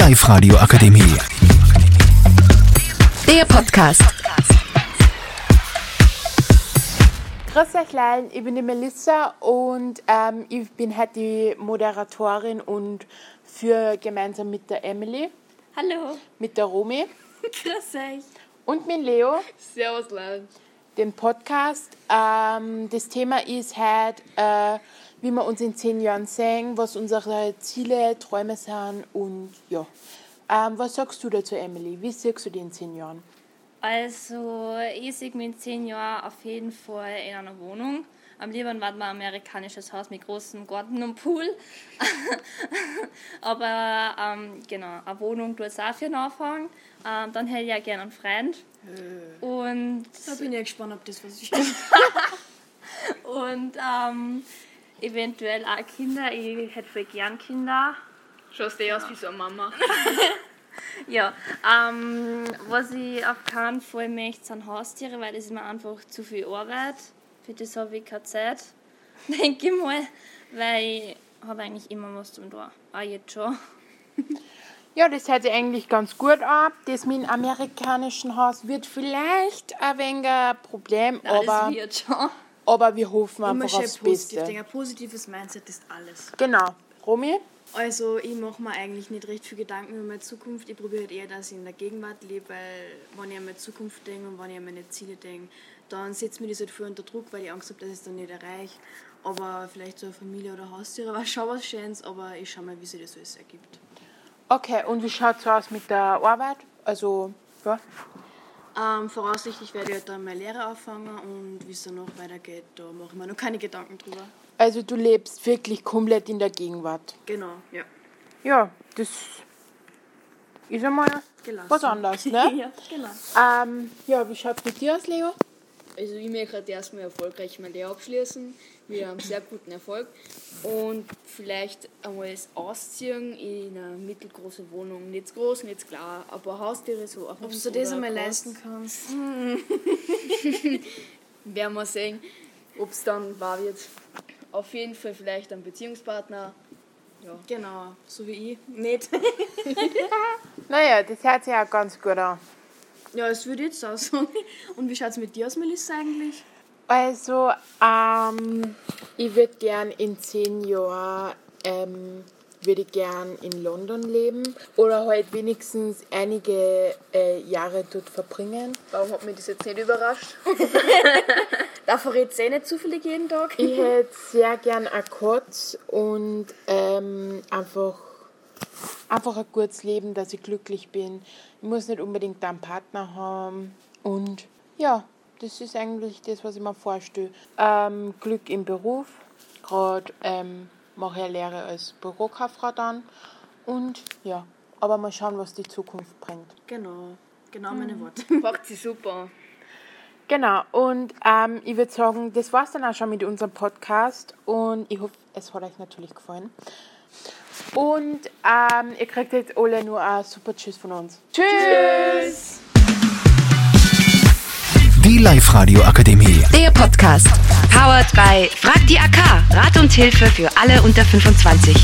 Live Radio Akademie. Der Podcast. Grüß euch Leil, ich bin die Melissa und ähm, ich bin heute die Moderatorin und für gemeinsam mit der Emily, Hallo. mit der Romy Grüß euch. und mit Leo Servus, Leute. den Podcast. Ähm, das Thema ist heute, äh, wie wir uns in zehn Jahren sehen, was unsere Ziele, Träume sind und ja. Ähm, was sagst du dazu, Emily? Wie siehst du die in zehn Jahren? Also, ich sehe mich in zehn Jahren auf jeden Fall in einer Wohnung. Am liebsten war ein amerikanisches Haus mit großem Garten und Pool. Aber ähm, genau, eine Wohnung tut es auch für den Anfang. Ähm, dann hätte ich auch gerne einen Freund. Und, Da bin ich gespannt, ob das was ich und ähm, eventuell auch Kinder. Ich hätte voll gern Kinder. Schaust eh aus wie so eine Mama. Ja, ähm, was ich auf keinen Fall möchte, sind Haustiere, weil das ist mir einfach zu viel Arbeit. Für das habe ich keine Zeit, denke ich mal, weil ich habe eigentlich immer was zum tun. Auch jetzt schon. Ja, das hört sich eigentlich ganz gut an. Das mit dem amerikanischen Haus wird vielleicht ein wenig ein Problem, Nein, aber, das wird schon. Aber wir hoffen Immer einfach schön aufs positiv Beste. denken. Ein positives Mindset ist alles. Genau. Romy? Also, ich mache mir eigentlich nicht recht viel Gedanken über meine Zukunft. Ich probiere halt eher, dass ich in der Gegenwart lebe, weil, wenn ich an meine Zukunft denke und wenn ich an meine Ziele denke, dann setzt mir das halt voll unter Druck, weil ich Angst habe, dass ich es dann nicht erreiche. Aber vielleicht so eine Familie oder Haustiere war schon was Schönes, aber ich schau mal, wie sich das alles ergibt. Okay, und wie schaut es aus mit der Arbeit? Also, ja. Ähm, voraussichtlich werde ich halt dann meine Lehre anfangen und wie es dann noch weitergeht, da mache ich mir noch keine Gedanken drüber. Also du lebst wirklich komplett in der Gegenwart. Genau, ja. Ja, das ist einmal Gelassen. was anderes, ne? ja, genau. ähm, ja, wie schaut es mit dir aus, Leo? Also ich möchte erstmal erfolgreich meine Lehre abschließen. Wir haben sehr guten Erfolg. Und vielleicht einmal das Ausziehen in eine mittelgroße Wohnung. Nicht groß, nicht klar, aber Haustiere so Ob du das einmal leisten kannst. Werden wir sehen, ob es dann wahr wird. Auf jeden Fall vielleicht ein Beziehungspartner. Ja. Genau, so wie ich. Nicht. Naja, das hört sich auch ganz gut an. Ja, das würde jetzt auch sagen. Und wie schaut es mit dir aus, Melissa, eigentlich? Also, ähm, ich würde gern in zehn Jahren, ähm, würde gern in London leben oder halt wenigstens einige äh, Jahre dort verbringen. Warum hat mich das jetzt nicht überrascht? Da verrät eh nicht zufällig jeden Tag. Ich hätte sehr gern ein Kotz und ähm, einfach, einfach ein gutes Leben, dass ich glücklich bin. Ich muss nicht unbedingt einen Partner haben. Und ja, das ist eigentlich das, was ich mir vorstelle. Ähm, Glück im Beruf. Gerade ähm, mache ich eine Lehre als Bürokauffrau dann. Und ja, aber mal schauen, was die Zukunft bringt. Genau, genau meine Worte. Macht sie super. Genau, und ähm, ich würde sagen, das war es dann auch schon mit unserem Podcast und ich hoffe, es hat euch natürlich gefallen. Und ähm, ihr kriegt jetzt alle nur ein super Tschüss von uns. Tschüss! Die Live Radio Akademie. Der Podcast. Powered by Frag die AK. Rat und Hilfe für alle unter 25.